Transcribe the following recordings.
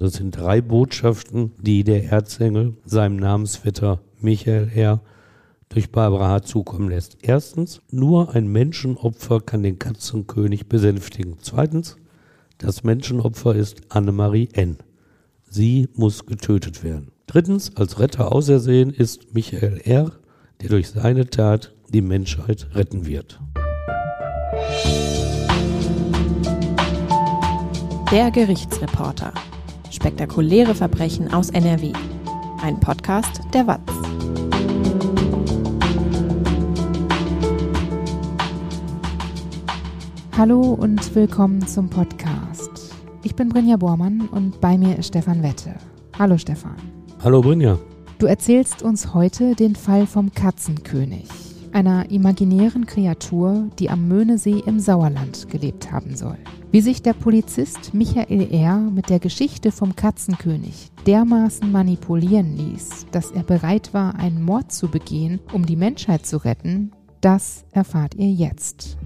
Das sind drei Botschaften, die der Erzengel seinem Namensvetter Michael R. durch Barbara H. zukommen lässt. Erstens, nur ein Menschenopfer kann den Katzenkönig besänftigen. Zweitens, das Menschenopfer ist Annemarie N. Sie muss getötet werden. Drittens, als Retter ausersehen ist Michael R., der durch seine Tat die Menschheit retten wird. Der Gerichtsreporter. Spektakuläre Verbrechen aus NRW. Ein Podcast der WAZ. Hallo und willkommen zum Podcast. Ich bin Brinja Bormann und bei mir ist Stefan Wette. Hallo Stefan. Hallo Brinja. Du erzählst uns heute den Fall vom Katzenkönig, einer imaginären Kreatur, die am Möhnesee im Sauerland gelebt haben soll. Wie sich der Polizist Michael R. mit der Geschichte vom Katzenkönig dermaßen manipulieren ließ, dass er bereit war, einen Mord zu begehen, um die Menschheit zu retten, das erfahrt ihr jetzt.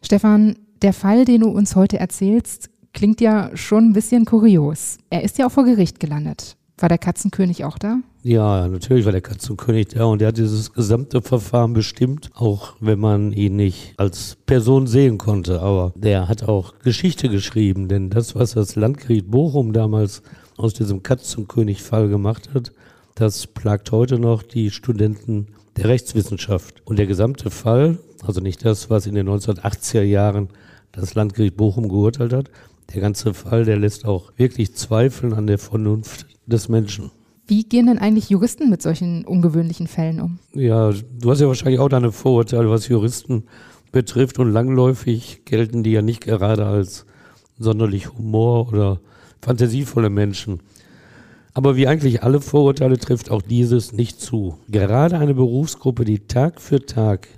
Stefan, der Fall, den du uns heute erzählst, klingt ja schon ein bisschen kurios. Er ist ja auch vor Gericht gelandet. War der Katzenkönig auch da? Ja, natürlich war der Katzenkönig da und er hat dieses gesamte Verfahren bestimmt, auch wenn man ihn nicht als Person sehen konnte. Aber der hat auch Geschichte geschrieben, denn das, was das Landgericht Bochum damals aus diesem Katzenkönig-Fall gemacht hat, das plagt heute noch die Studenten der Rechtswissenschaft. Und der gesamte Fall, also nicht das, was in den 1980er Jahren das Landgericht Bochum geurteilt hat, der ganze Fall, der lässt auch wirklich zweifeln an der Vernunft des Menschen. Wie gehen denn eigentlich Juristen mit solchen ungewöhnlichen Fällen um? Ja, du hast ja wahrscheinlich auch deine Vorurteile, was Juristen betrifft und langläufig gelten die ja nicht gerade als sonderlich humor- oder fantasievolle Menschen. Aber wie eigentlich alle Vorurteile trifft auch dieses nicht zu. Gerade eine Berufsgruppe, die Tag für Tag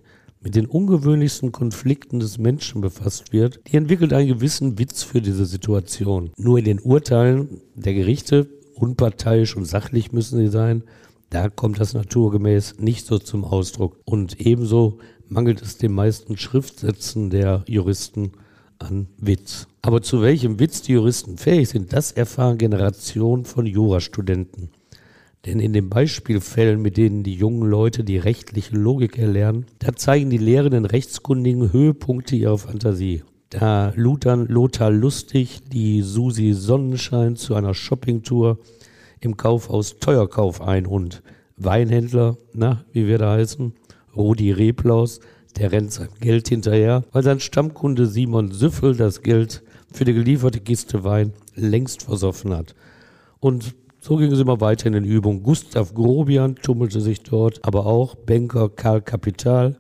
mit den ungewöhnlichsten Konflikten des Menschen befasst wird, die entwickelt einen gewissen Witz für diese Situation. Nur in den Urteilen der Gerichte, unparteiisch und sachlich müssen sie sein, da kommt das naturgemäß nicht so zum Ausdruck. Und ebenso mangelt es den meisten Schriftsätzen der Juristen an Witz. Aber zu welchem Witz die Juristen fähig sind, das erfahren Generationen von Jurastudenten. Denn in den Beispielfällen, mit denen die jungen Leute die rechtliche Logik erlernen, da zeigen die lehrenden Rechtskundigen Höhepunkte ihrer Fantasie. Da lutern Lothar Lustig die Susi Sonnenschein zu einer Shoppingtour im Kaufhaus Teuerkauf ein und Weinhändler, na, wie wir da heißen, Rudi Replaus, der rennt seinem Geld hinterher, weil sein Stammkunde Simon Süffel das Geld für die gelieferte Kiste Wein längst versoffen hat. Und so ging es immer weiter in den Übungen. Gustav Grobian tummelte sich dort, aber auch Banker Karl Kapital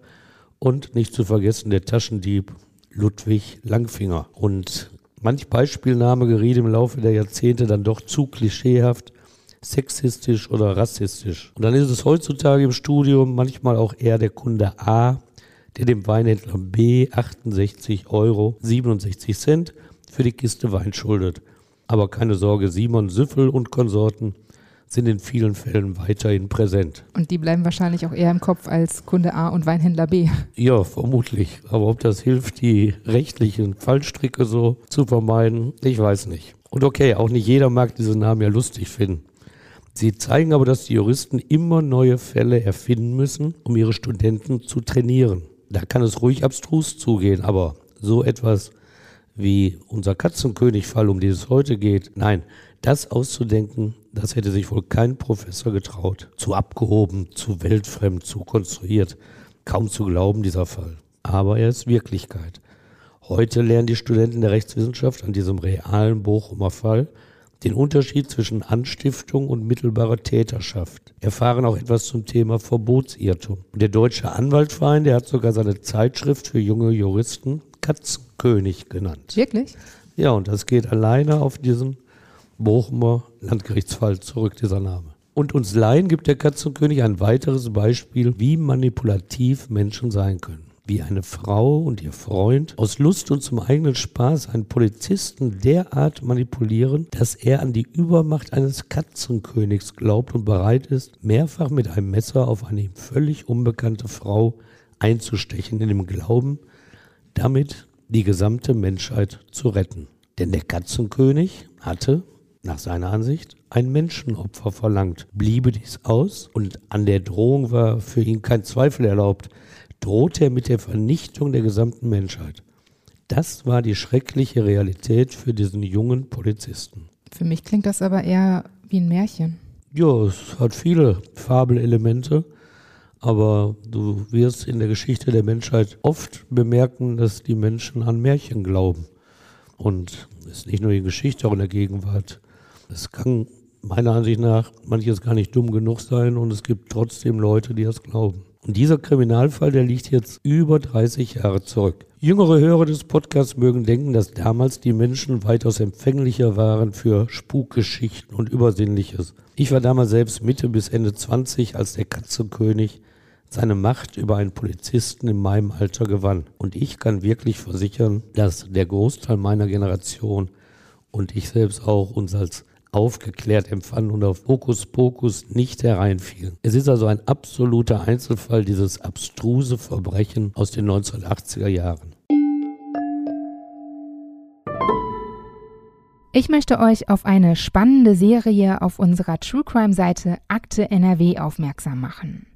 und nicht zu vergessen der Taschendieb Ludwig Langfinger. Und manch Beispielname geriet im Laufe der Jahrzehnte dann doch zu klischeehaft, sexistisch oder rassistisch. Und dann ist es heutzutage im Studium manchmal auch eher der Kunde A, der dem Weinhändler B 68 Euro 67 Cent für die Kiste Wein schuldet. Aber keine Sorge, Simon Süffel und Konsorten sind in vielen Fällen weiterhin präsent. Und die bleiben wahrscheinlich auch eher im Kopf als Kunde A und Weinhändler B. Ja, vermutlich. Aber ob das hilft, die rechtlichen Fallstricke so zu vermeiden, ich weiß nicht. Und okay, auch nicht jeder mag diese Namen ja lustig finden. Sie zeigen aber, dass die Juristen immer neue Fälle erfinden müssen, um ihre Studenten zu trainieren. Da kann es ruhig abstrus zugehen, aber so etwas wie unser Katzenkönig-Fall, um den es heute geht. Nein, das auszudenken, das hätte sich wohl kein Professor getraut. Zu abgehoben, zu weltfremd, zu konstruiert. Kaum zu glauben, dieser Fall. Aber er ist Wirklichkeit. Heute lernen die Studenten der Rechtswissenschaft an diesem realen Bochumer Fall den Unterschied zwischen Anstiftung und mittelbarer Täterschaft. Erfahren auch etwas zum Thema Verbotsirrtum. Der Deutsche Anwaltverein, der hat sogar seine Zeitschrift für junge Juristen Katzenkönig genannt. Wirklich? Ja, und das geht alleine auf diesen Bochumer Landgerichtsfall zurück, dieser Name. Und uns Laien gibt der Katzenkönig ein weiteres Beispiel, wie manipulativ Menschen sein können. Wie eine Frau und ihr Freund aus Lust und zum eigenen Spaß einen Polizisten derart manipulieren, dass er an die Übermacht eines Katzenkönigs glaubt und bereit ist, mehrfach mit einem Messer auf eine ihm völlig unbekannte Frau einzustechen, in dem Glauben, damit die gesamte Menschheit zu retten. Denn der Katzenkönig hatte, nach seiner Ansicht, ein Menschenopfer verlangt. Bliebe dies aus und an der Drohung war für ihn kein Zweifel erlaubt, drohte er mit der Vernichtung der gesamten Menschheit. Das war die schreckliche Realität für diesen jungen Polizisten. Für mich klingt das aber eher wie ein Märchen. Ja, es hat viele Fabelelemente, aber du wirst in der Geschichte der Menschheit oft bemerken, dass die Menschen an Märchen glauben. Und es ist nicht nur die Geschichte, auch in der Gegenwart. Es kann meiner Ansicht nach manches gar nicht dumm genug sein und es gibt trotzdem Leute, die das glauben. Und dieser Kriminalfall, der liegt jetzt über 30 Jahre zurück. Jüngere Hörer des Podcasts mögen denken, dass damals die Menschen weitaus empfänglicher waren für Spukgeschichten und Übersinnliches. Ich war damals selbst Mitte bis Ende 20, als der Katzenkönig seine Macht über einen Polizisten in meinem Alter gewann. Und ich kann wirklich versichern, dass der Großteil meiner Generation und ich selbst auch uns als aufgeklärt empfanden und auf Hokuspokus nicht hereinfielen. Es ist also ein absoluter Einzelfall, dieses abstruse Verbrechen aus den 1980er Jahren. Ich möchte euch auf eine spannende Serie auf unserer True Crime Seite Akte NRW aufmerksam machen.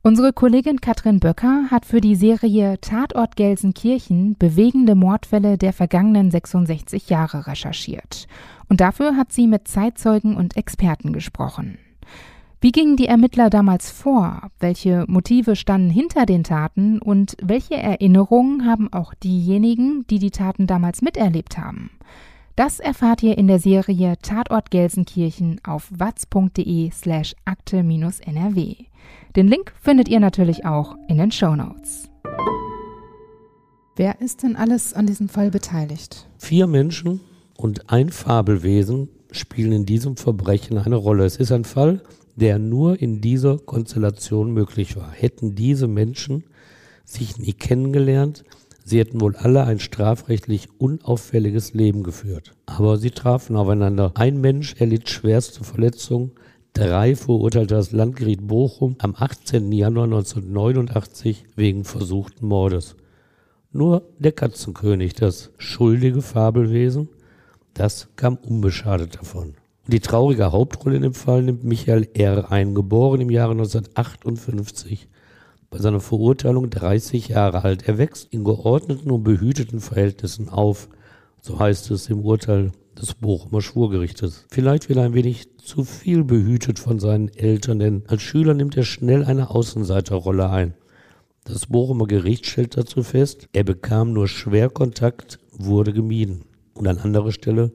Unsere Kollegin Katrin Böcker hat für die Serie Tatort Gelsenkirchen bewegende Mordfälle der vergangenen 66 Jahre recherchiert. Und dafür hat sie mit Zeitzeugen und Experten gesprochen. Wie gingen die Ermittler damals vor? Welche Motive standen hinter den Taten und welche Erinnerungen haben auch diejenigen, die die Taten damals miterlebt haben? Das erfahrt ihr in der Serie Tatort Gelsenkirchen auf watz.de slash akte-nrw. Den Link findet ihr natürlich auch in den Show Notes. Wer ist denn alles an diesem Fall beteiligt? Vier Menschen und ein Fabelwesen spielen in diesem Verbrechen eine Rolle. Es ist ein Fall, der nur in dieser Konstellation möglich war. Hätten diese Menschen sich nie kennengelernt, sie hätten wohl alle ein strafrechtlich unauffälliges Leben geführt. Aber sie trafen aufeinander. Ein Mensch erlitt schwerste Verletzungen, Drei verurteilte das Landgericht Bochum am 18. Januar 1989 wegen versuchten Mordes. Nur der Katzenkönig, das schuldige Fabelwesen, das kam unbeschadet davon. Die traurige Hauptrolle in dem Fall nimmt Michael R. ein, geboren im Jahre 1958. Bei seiner Verurteilung 30 Jahre alt. Er wächst in geordneten und behüteten Verhältnissen auf. So heißt es im Urteil des Bochumer Schwurgerichtes. Vielleicht will er ein wenig zu viel behütet von seinen Eltern, denn als Schüler nimmt er schnell eine Außenseiterrolle ein. Das Bochumer Gericht stellt dazu fest, er bekam nur schwer Kontakt, wurde gemieden. Und an anderer Stelle,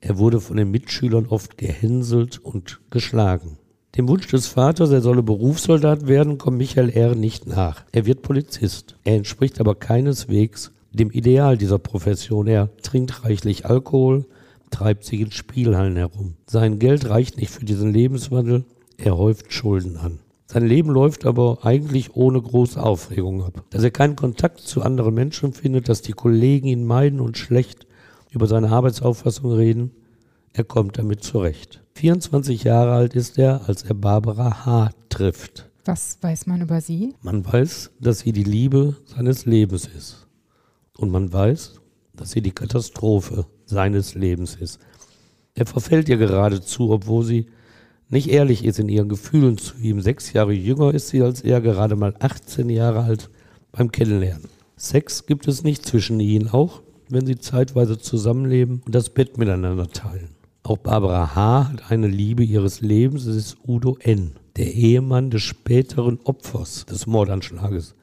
er wurde von den Mitschülern oft gehänselt und geschlagen. Dem Wunsch des Vaters, er solle Berufssoldat werden, kommt Michael R. nicht nach. Er wird Polizist. Er entspricht aber keineswegs dem Ideal dieser Profession. Er trinkt reichlich Alkohol, treibt sich in Spielhallen herum. Sein Geld reicht nicht für diesen Lebenswandel, er häuft Schulden an. Sein Leben läuft aber eigentlich ohne große Aufregung ab. Dass er keinen Kontakt zu anderen Menschen findet, dass die Kollegen ihn meiden und schlecht über seine Arbeitsauffassung reden, er kommt damit zurecht. 24 Jahre alt ist er, als er Barbara H. trifft. Was weiß man über sie? Man weiß, dass sie die Liebe seines Lebens ist. Und man weiß, dass sie die Katastrophe seines Lebens ist. Er verfällt ihr geradezu, obwohl sie nicht ehrlich ist in ihren Gefühlen zu ihm. Sechs Jahre jünger ist sie als er, gerade mal 18 Jahre alt beim Kennenlernen. Sex gibt es nicht zwischen ihnen, auch wenn sie zeitweise zusammenleben und das Bett miteinander teilen. Auch Barbara H. hat eine Liebe ihres Lebens, es ist Udo N., der Ehemann des späteren Opfers des Mordanschlages.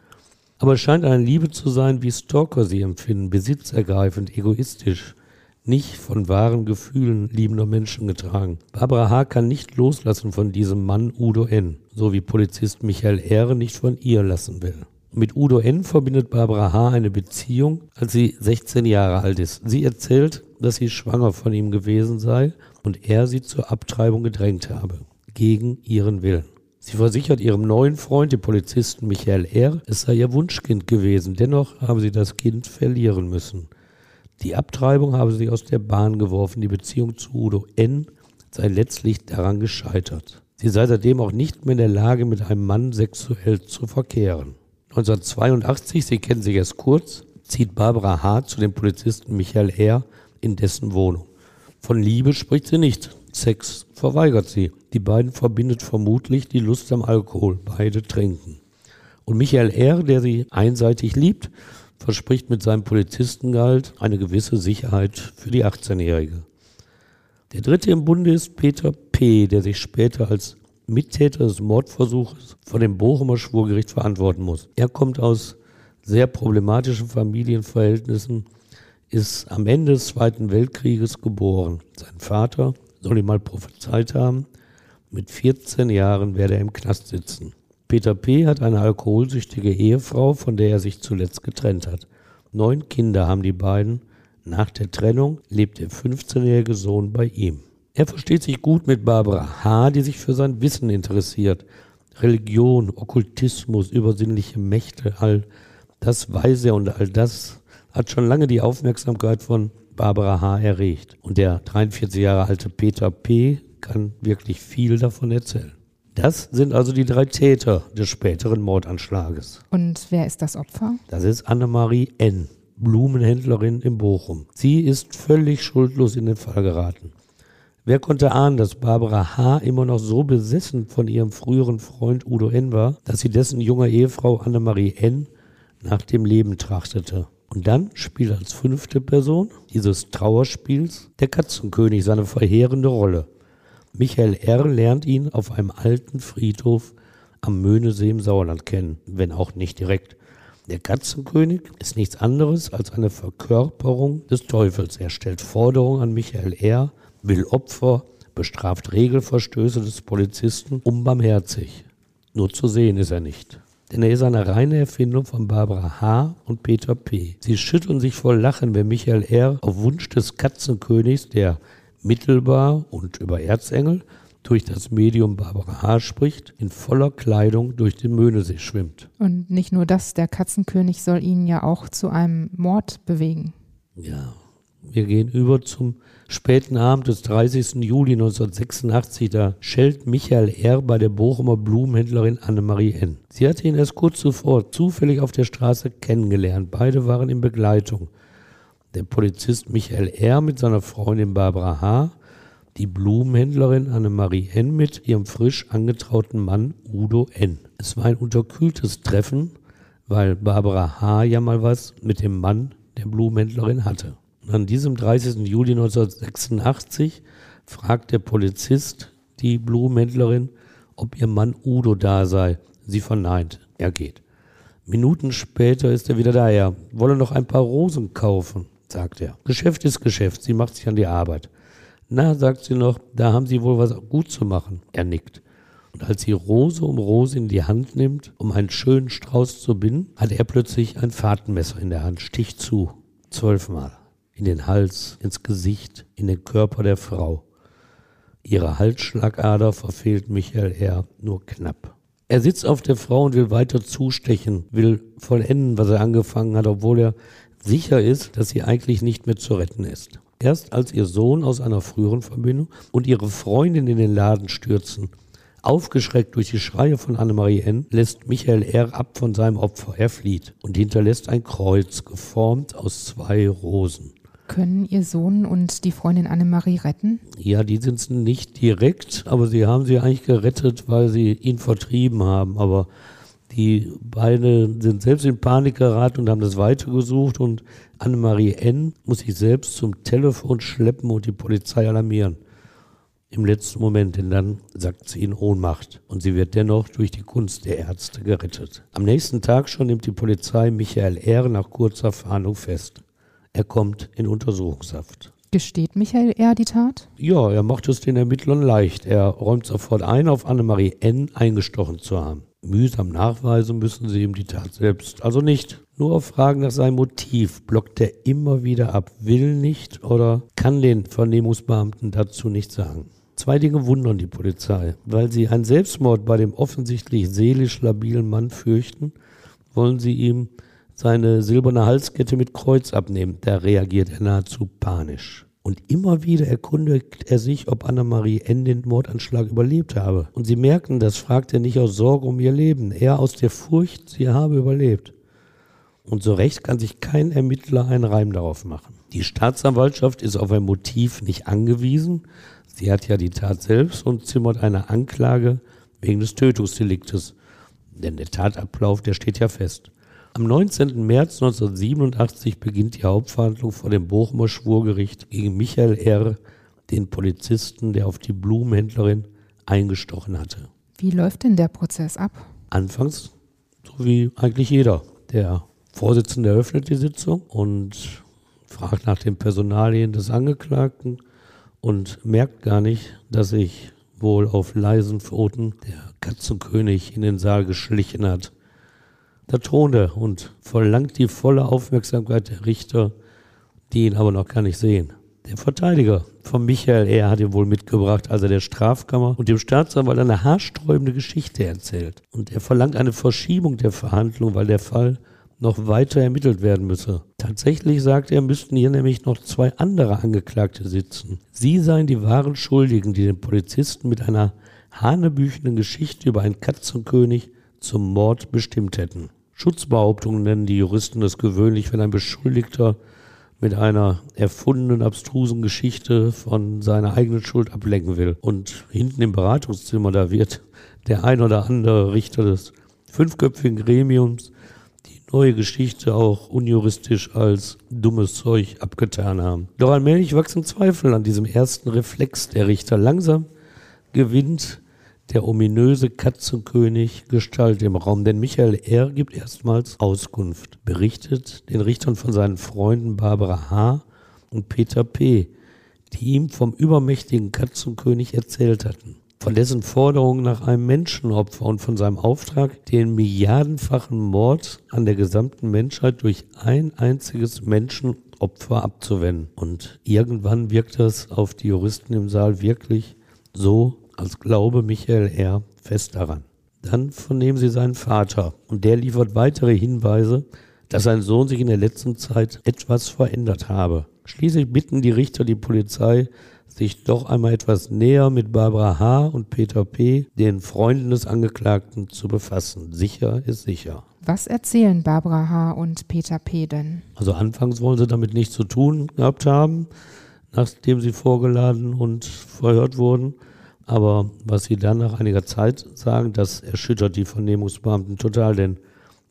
Aber es scheint eine Liebe zu sein, wie Stalker sie empfinden, besitzergreifend, egoistisch, nicht von wahren Gefühlen liebender Menschen getragen. Barbara H. kann nicht loslassen von diesem Mann Udo N., so wie Polizist Michael Ehre nicht von ihr lassen will. Mit Udo N. verbindet Barbara H. eine Beziehung, als sie 16 Jahre alt ist. Sie erzählt, dass sie schwanger von ihm gewesen sei und er sie zur Abtreibung gedrängt habe, gegen ihren Willen. Sie versichert ihrem neuen Freund, dem Polizisten Michael R., es sei ihr Wunschkind gewesen. Dennoch habe sie das Kind verlieren müssen. Die Abtreibung habe sie aus der Bahn geworfen. Die Beziehung zu Udo N. sei letztlich daran gescheitert. Sie sei seitdem auch nicht mehr in der Lage, mit einem Mann sexuell zu verkehren. 1982, Sie kennen sich erst kurz, zieht Barbara H. zu dem Polizisten Michael R. in dessen Wohnung. Von Liebe spricht sie nicht. Sex verweigert sie. Die beiden verbindet vermutlich die Lust am Alkohol. Beide trinken. Und Michael R., der sie einseitig liebt, verspricht mit seinem Polizistengehalt eine gewisse Sicherheit für die 18-Jährige. Der dritte im Bunde ist Peter P., der sich später als Mittäter des Mordversuches vor dem Bochumer Schwurgericht verantworten muss. Er kommt aus sehr problematischen Familienverhältnissen, ist am Ende des Zweiten Weltkrieges geboren. Sein Vater soll ihm mal prophezeit haben, mit 14 Jahren werde er im Knast sitzen. Peter P. hat eine alkoholsüchtige Ehefrau, von der er sich zuletzt getrennt hat. Neun Kinder haben die beiden. Nach der Trennung lebt der 15-jährige Sohn bei ihm. Er versteht sich gut mit Barbara H., die sich für sein Wissen interessiert. Religion, Okkultismus, übersinnliche Mächte, all das weiß er und all das hat schon lange die Aufmerksamkeit von Barbara H. erregt. Und der 43 Jahre alte Peter P. kann wirklich viel davon erzählen. Das sind also die drei Täter des späteren Mordanschlages. Und wer ist das Opfer? Das ist Annemarie N., Blumenhändlerin in Bochum. Sie ist völlig schuldlos in den Fall geraten. Wer konnte ahnen, dass Barbara H. immer noch so besessen von ihrem früheren Freund Udo N. war, dass sie dessen junger Ehefrau Annemarie N. nach dem Leben trachtete? Und dann spielt als fünfte Person dieses Trauerspiels der Katzenkönig seine verheerende Rolle. Michael R. lernt ihn auf einem alten Friedhof am Möhnesee im Sauerland kennen, wenn auch nicht direkt. Der Katzenkönig ist nichts anderes als eine Verkörperung des Teufels. Er stellt Forderungen an Michael R., will Opfer, bestraft Regelverstöße des Polizisten unbarmherzig. Nur zu sehen ist er nicht. Denn er ist eine reine Erfindung von Barbara H. und Peter P. Sie schütteln sich voll Lachen, wenn Michael R. auf Wunsch des Katzenkönigs, der mittelbar und über Erzengel durch das Medium Barbara H. spricht, in voller Kleidung durch den Möhnesee schwimmt. Und nicht nur das, der Katzenkönig soll ihn ja auch zu einem Mord bewegen. Ja, wir gehen über zum späten Abend des 30. Juli 1986. Da schellt Michael R. bei der Bochumer Blumenhändlerin Annemarie N. Sie hatte ihn erst kurz zuvor zufällig auf der Straße kennengelernt. Beide waren in Begleitung der Polizist Michael R. mit seiner Freundin Barbara H., die Blumenhändlerin Annemarie N. mit ihrem frisch angetrauten Mann Udo N. Es war ein unterkühltes Treffen, weil Barbara H. ja mal was mit dem Mann der Blumenhändlerin hatte. An diesem 30. Juli 1986 fragt der Polizist die Blumenhändlerin, ob ihr Mann Udo da sei. Sie verneint, er geht. Minuten später ist er wieder da. Er wolle noch ein paar Rosen kaufen sagt er. Geschäft ist Geschäft, sie macht sich an die Arbeit. Na, sagt sie noch, da haben Sie wohl was gut zu machen. Er nickt. Und als sie Rose um Rose in die Hand nimmt, um einen schönen Strauß zu binden, hat er plötzlich ein Fahrtenmesser in der Hand, sticht zu. Zwölfmal. In den Hals, ins Gesicht, in den Körper der Frau. Ihre Halsschlagader verfehlt Michael R. nur knapp. Er sitzt auf der Frau und will weiter zustechen, will vollenden, was er angefangen hat, obwohl er sicher ist, dass sie eigentlich nicht mehr zu retten ist. Erst als ihr Sohn aus einer früheren Verbindung und ihre Freundin in den Laden stürzen, aufgeschreckt durch die Schreie von Annemarie N., lässt Michael R. ab von seinem Opfer. Er flieht und hinterlässt ein Kreuz, geformt aus zwei Rosen. Können Ihr Sohn und die Freundin Annemarie retten? Ja, die sind es nicht direkt, aber sie haben sie eigentlich gerettet, weil sie ihn vertrieben haben. Aber die beiden sind selbst in Panik geraten und haben das weitergesucht und Annemarie N. muss sich selbst zum Telefon schleppen und die Polizei alarmieren. Im letzten Moment, denn dann sagt sie in Ohnmacht und sie wird dennoch durch die Kunst der Ärzte gerettet. Am nächsten Tag schon nimmt die Polizei Michael R. nach kurzer Fahndung fest. Er kommt in Untersuchungshaft. Gesteht Michael R. die Tat? Ja, er macht es den Ermittlern leicht. Er räumt sofort ein, auf Annemarie N. eingestochen zu haben mühsam nachweisen müssen sie ihm die Tat selbst. Also nicht. Nur auf Fragen nach seinem Motiv blockt er immer wieder ab, will nicht oder kann den Vernehmungsbeamten dazu nicht sagen. Zwei Dinge wundern die Polizei. Weil sie einen Selbstmord bei dem offensichtlich seelisch labilen Mann fürchten, wollen sie ihm seine silberne Halskette mit Kreuz abnehmen. Da reagiert er nahezu panisch. Und immer wieder erkundigt er sich, ob Annemarie N. den Mordanschlag überlebt habe. Und sie merken, das fragt er nicht aus Sorge um ihr Leben, eher aus der Furcht, sie habe überlebt. Und so recht kann sich kein Ermittler einen Reim darauf machen. Die Staatsanwaltschaft ist auf ein Motiv nicht angewiesen. Sie hat ja die Tat selbst und zimmert eine Anklage wegen des Tötungsdeliktes. Denn der Tatablauf, der steht ja fest. Am 19. März 1987 beginnt die Hauptverhandlung vor dem Bochumer Schwurgericht gegen Michael R., den Polizisten, der auf die Blumenhändlerin eingestochen hatte. Wie läuft denn der Prozess ab? Anfangs, so wie eigentlich jeder. Der Vorsitzende eröffnet die Sitzung und fragt nach den Personalien des Angeklagten und merkt gar nicht, dass sich wohl auf leisen Pfoten der Katzenkönig in den Saal geschlichen hat. Da thront er und verlangt die volle Aufmerksamkeit der Richter, die ihn aber noch gar nicht sehen. Der Verteidiger von Michael R. hat ihn wohl mitgebracht, als er der Strafkammer und dem Staatsanwalt eine haarsträubende Geschichte erzählt. Und er verlangt eine Verschiebung der Verhandlung, weil der Fall noch weiter ermittelt werden müsse. Tatsächlich sagt er, müssten hier nämlich noch zwei andere Angeklagte sitzen. Sie seien die wahren Schuldigen, die den Polizisten mit einer hanebüchenden Geschichte über einen Katzenkönig zum Mord bestimmt hätten. Schutzbehauptungen nennen die Juristen es gewöhnlich, wenn ein Beschuldigter mit einer erfundenen, abstrusen Geschichte von seiner eigenen Schuld ablenken will. Und hinten im Beratungszimmer, da wird der ein oder andere Richter des fünfköpfigen Gremiums die neue Geschichte auch unjuristisch als dummes Zeug abgetan haben. Doch allmählich wachsen Zweifel an diesem ersten Reflex der Richter. Langsam gewinnt der ominöse Katzenkönig Gestalt im Raum, denn Michael R. gibt erstmals Auskunft, berichtet den Richtern von seinen Freunden Barbara H. und Peter P., die ihm vom übermächtigen Katzenkönig erzählt hatten, von dessen Forderung nach einem Menschenopfer und von seinem Auftrag, den milliardenfachen Mord an der gesamten Menschheit durch ein einziges Menschenopfer abzuwenden. Und irgendwann wirkt das auf die Juristen im Saal wirklich so, als glaube Michael R. fest daran. Dann vernehmen sie seinen Vater und der liefert weitere Hinweise, dass sein Sohn sich in der letzten Zeit etwas verändert habe. Schließlich bitten die Richter die Polizei, sich doch einmal etwas näher mit Barbara H. und Peter P., den Freunden des Angeklagten, zu befassen. Sicher ist sicher. Was erzählen Barbara H. und Peter P. denn? Also anfangs wollen sie damit nichts zu tun gehabt haben, nachdem sie vorgeladen und verhört wurden. Aber was sie dann nach einiger Zeit sagen, das erschüttert die Vernehmungsbeamten total, denn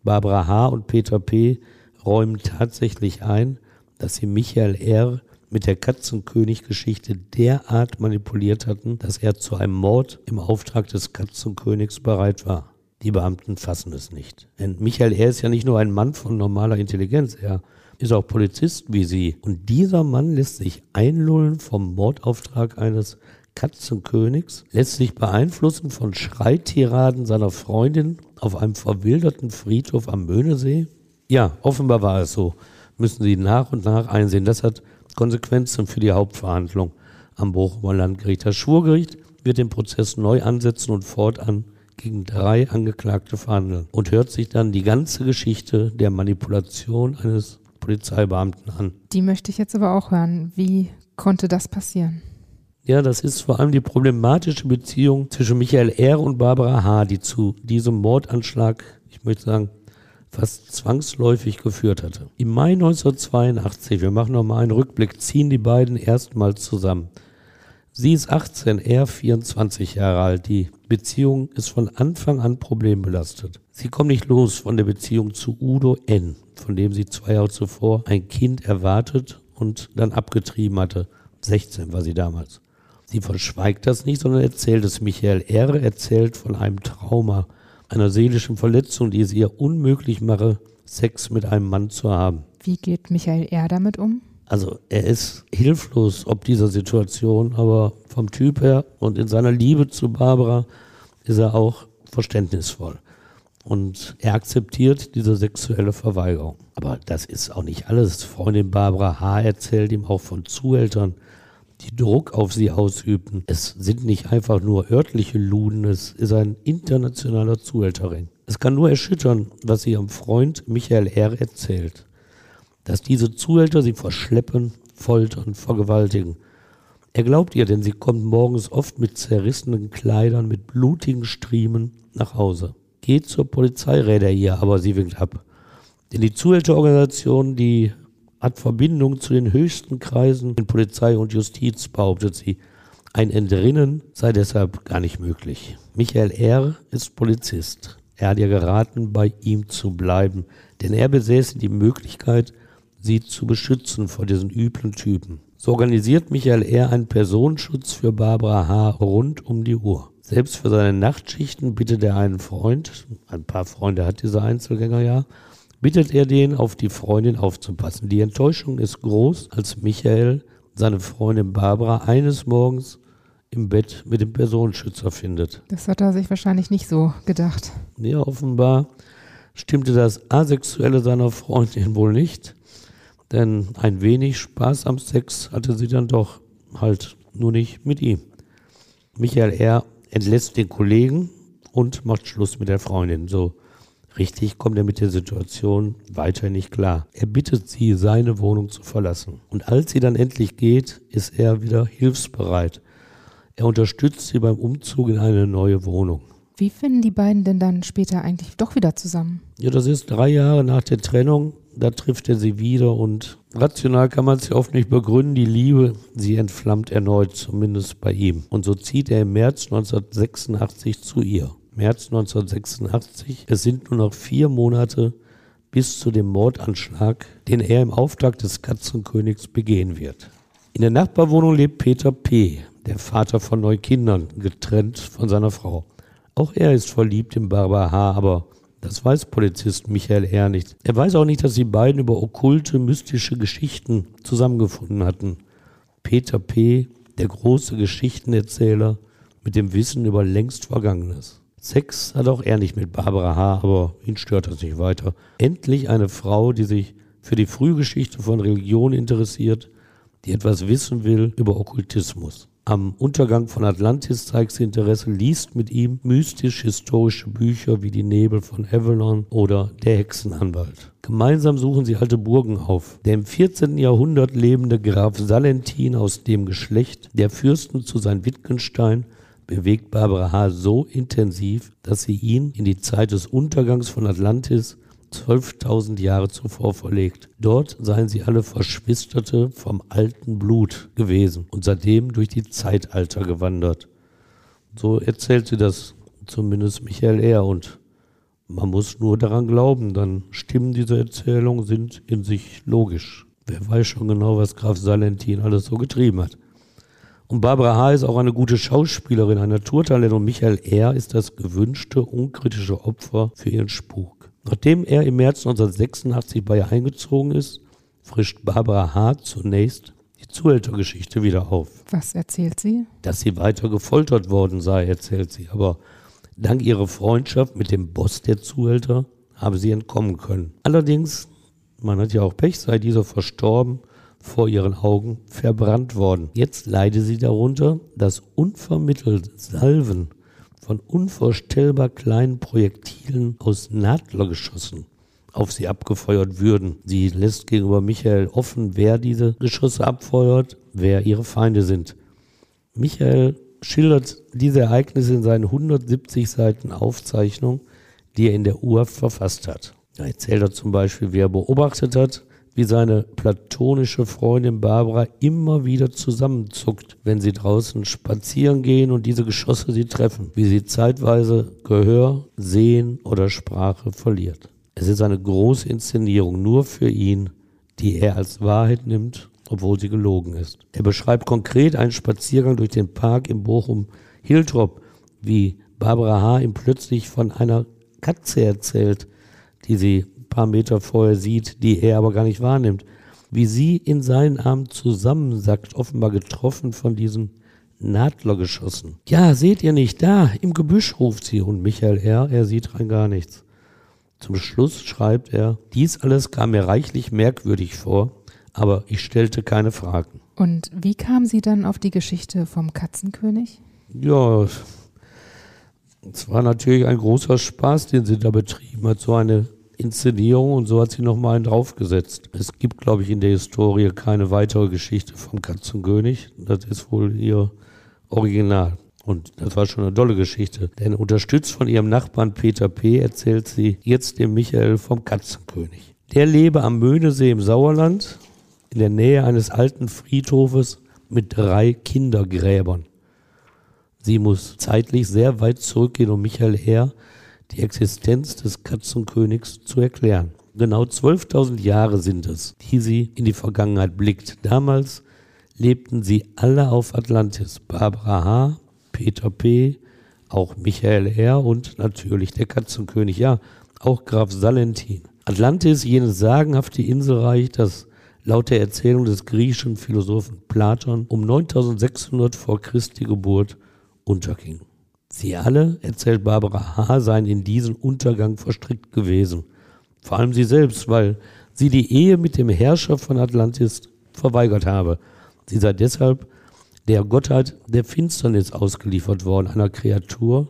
Barbara H. und Peter P. räumen tatsächlich ein, dass sie Michael R. mit der Katzenkönig-Geschichte derart manipuliert hatten, dass er zu einem Mord im Auftrag des Katzenkönigs bereit war. Die Beamten fassen es nicht. Denn Michael R. ist ja nicht nur ein Mann von normaler Intelligenz, er ist auch Polizist wie sie. Und dieser Mann lässt sich einlullen vom Mordauftrag eines Katzenkönigs lässt sich beeinflussen von Schreitiraden seiner Freundin auf einem verwilderten Friedhof am Möhnesee? Ja, offenbar war es so. Müssen Sie nach und nach einsehen. Das hat Konsequenzen für die Hauptverhandlung am Bochumer Landgericht. Das Schwurgericht wird den Prozess neu ansetzen und fortan gegen drei Angeklagte verhandeln und hört sich dann die ganze Geschichte der Manipulation eines Polizeibeamten an. Die möchte ich jetzt aber auch hören. Wie konnte das passieren? Ja, das ist vor allem die problematische Beziehung zwischen Michael R. und Barbara H., die zu diesem Mordanschlag, ich möchte sagen, fast zwangsläufig geführt hatte. Im Mai 1982, wir machen nochmal einen Rückblick, ziehen die beiden erstmals zusammen. Sie ist 18, er 24 Jahre alt. Die Beziehung ist von Anfang an problembelastet. Sie kommt nicht los von der Beziehung zu Udo N., von dem sie zwei Jahre zuvor ein Kind erwartet und dann abgetrieben hatte. 16 war sie damals. Sie verschweigt das nicht, sondern erzählt es. Michael R. erzählt von einem Trauma, einer seelischen Verletzung, die es ihr unmöglich mache, Sex mit einem Mann zu haben. Wie geht Michael R. damit um? Also er ist hilflos ob dieser Situation, aber vom Typ her und in seiner Liebe zu Barbara ist er auch verständnisvoll. Und er akzeptiert diese sexuelle Verweigerung. Aber das ist auch nicht alles. Freundin Barbara H. erzählt ihm auch von Zuhältern, die Druck auf sie ausübten. Es sind nicht einfach nur örtliche Luden, es ist ein internationaler Zuhälterring. Es kann nur erschüttern, was ihrem Freund Michael R. erzählt. Dass diese Zuhälter sie verschleppen, foltern, vergewaltigen. Er glaubt ihr, denn sie kommt morgens oft mit zerrissenen Kleidern, mit blutigen Striemen nach Hause. Geht zur Polizei, rät er ihr, aber sie winkt ab. Denn die Zuhälterorganisation, die hat Verbindung zu den höchsten Kreisen in Polizei und Justiz, behauptet sie. Ein Entrinnen sei deshalb gar nicht möglich. Michael R. ist Polizist. Er hat ihr geraten, bei ihm zu bleiben, denn er besäße die Möglichkeit, sie zu beschützen vor diesen üblen Typen. So organisiert Michael R. einen Personenschutz für Barbara H. rund um die Uhr. Selbst für seine Nachtschichten bittet er einen Freund, ein paar Freunde hat dieser Einzelgänger ja, bittet er den, auf die Freundin aufzupassen. Die Enttäuschung ist groß, als Michael seine Freundin Barbara eines Morgens im Bett mit dem Personenschützer findet. Das hat er sich wahrscheinlich nicht so gedacht. Ja, offenbar stimmte das Asexuelle seiner Freundin wohl nicht, denn ein wenig Spaß am Sex hatte sie dann doch halt nur nicht mit ihm. Michael R. entlässt den Kollegen und macht Schluss mit der Freundin. So Richtig kommt er mit der Situation weiter nicht klar. Er bittet sie, seine Wohnung zu verlassen. Und als sie dann endlich geht, ist er wieder hilfsbereit. Er unterstützt sie beim Umzug in eine neue Wohnung. Wie finden die beiden denn dann später eigentlich doch wieder zusammen? Ja, das ist drei Jahre nach der Trennung. Da trifft er sie wieder und rational kann man es ja oft nicht begründen. Die Liebe, sie entflammt erneut, zumindest bei ihm. Und so zieht er im März 1986 zu ihr. März 1986. Es sind nur noch vier Monate bis zu dem Mordanschlag, den er im Auftrag des Katzenkönigs begehen wird. In der Nachbarwohnung lebt Peter P., der Vater von neun Kindern, getrennt von seiner Frau. Auch er ist verliebt in Barbara H., aber das weiß Polizist Michael R. nicht. Er weiß auch nicht, dass die beiden über okkulte, mystische Geschichten zusammengefunden hatten. Peter P., der große Geschichtenerzähler mit dem Wissen über längst Vergangenes. Sex hat auch er nicht mit Barbara H., aber ihn stört das nicht weiter. Endlich eine Frau, die sich für die Frühgeschichte von Religion interessiert, die etwas wissen will über Okkultismus. Am Untergang von Atlantis zeigt sie Interesse, liest mit ihm mystisch-historische Bücher wie Die Nebel von Avalon oder Der Hexenanwalt. Gemeinsam suchen sie alte Burgen auf. Der im 14. Jahrhundert lebende Graf Salentin aus dem Geschlecht der Fürsten zu sein Wittgenstein bewegt Barbara H. so intensiv, dass sie ihn in die Zeit des Untergangs von Atlantis 12.000 Jahre zuvor verlegt. Dort seien sie alle Verschwisterte vom alten Blut gewesen und seitdem durch die Zeitalter gewandert. So erzählt sie das zumindest Michael R. Und man muss nur daran glauben, dann stimmen diese Erzählungen, sind in sich logisch. Wer weiß schon genau, was Graf Salentin alles so getrieben hat. Und Barbara H. ist auch eine gute Schauspielerin, ein Naturtalent und Michael R. ist das gewünschte, unkritische Opfer für ihren Spuk. Nachdem er im März 1986 bei ihr eingezogen ist, frischt Barbara H. zunächst die Zuhältergeschichte wieder auf. Was erzählt sie? Dass sie weiter gefoltert worden sei, erzählt sie. Aber dank ihrer Freundschaft mit dem Boss der Zuhälter habe sie entkommen können. Allerdings, man hat ja auch Pech, sei dieser verstorben vor ihren Augen verbrannt worden. Jetzt leide sie darunter, dass unvermittelt Salven von unvorstellbar kleinen Projektilen aus Nadlergeschossen auf sie abgefeuert würden. Sie lässt gegenüber Michael offen, wer diese Geschosse abfeuert, wer ihre Feinde sind. Michael schildert diese Ereignisse in seinen 170 Seiten Aufzeichnung, die er in der Uhr verfasst hat. Da erzählt er zum Beispiel, wie er beobachtet hat, wie seine platonische Freundin Barbara immer wieder zusammenzuckt, wenn sie draußen spazieren gehen und diese Geschosse sie treffen, wie sie zeitweise Gehör, Sehen oder Sprache verliert. Es ist eine große Inszenierung nur für ihn, die er als Wahrheit nimmt, obwohl sie gelogen ist. Er beschreibt konkret einen Spaziergang durch den Park im Bochum Hiltrop, wie Barbara H. ihm plötzlich von einer Katze erzählt, die sie paar Meter vorher sieht, die er aber gar nicht wahrnimmt. Wie sie in seinen Arm zusammensackt, offenbar getroffen von diesen Nadlergeschossen. Ja, seht ihr nicht, da, im Gebüsch ruft sie und Michael R., er sieht rein gar nichts. Zum Schluss schreibt er, dies alles kam mir reichlich merkwürdig vor, aber ich stellte keine Fragen. Und wie kam sie dann auf die Geschichte vom Katzenkönig? Ja, es war natürlich ein großer Spaß, den sie da betrieben hat, so eine Inszenierung und so hat sie nochmal einen draufgesetzt. Es gibt, glaube ich, in der Historie keine weitere Geschichte vom Katzenkönig. Das ist wohl ihr Original. Und das war schon eine tolle Geschichte. Denn unterstützt von ihrem Nachbarn Peter P. erzählt sie jetzt dem Michael vom Katzenkönig. Der lebe am Möhnesee im Sauerland in der Nähe eines alten Friedhofes mit drei Kindergräbern. Sie muss zeitlich sehr weit zurückgehen, um Michael Herr die Existenz des Katzenkönigs zu erklären. Genau 12.000 Jahre sind es, die sie in die Vergangenheit blickt. Damals lebten sie alle auf Atlantis. Barbara H., Peter P., auch Michael R. und natürlich der Katzenkönig, ja, auch Graf Salentin. Atlantis, jenes sagenhafte Inselreich, das laut der Erzählung des griechischen Philosophen Platon um 9600 vor Christi Geburt unterging. Sie alle, erzählt Barbara H., seien in diesen Untergang verstrickt gewesen. Vor allem sie selbst, weil sie die Ehe mit dem Herrscher von Atlantis verweigert habe. Sie sei deshalb der Gottheit der Finsternis ausgeliefert worden, einer Kreatur,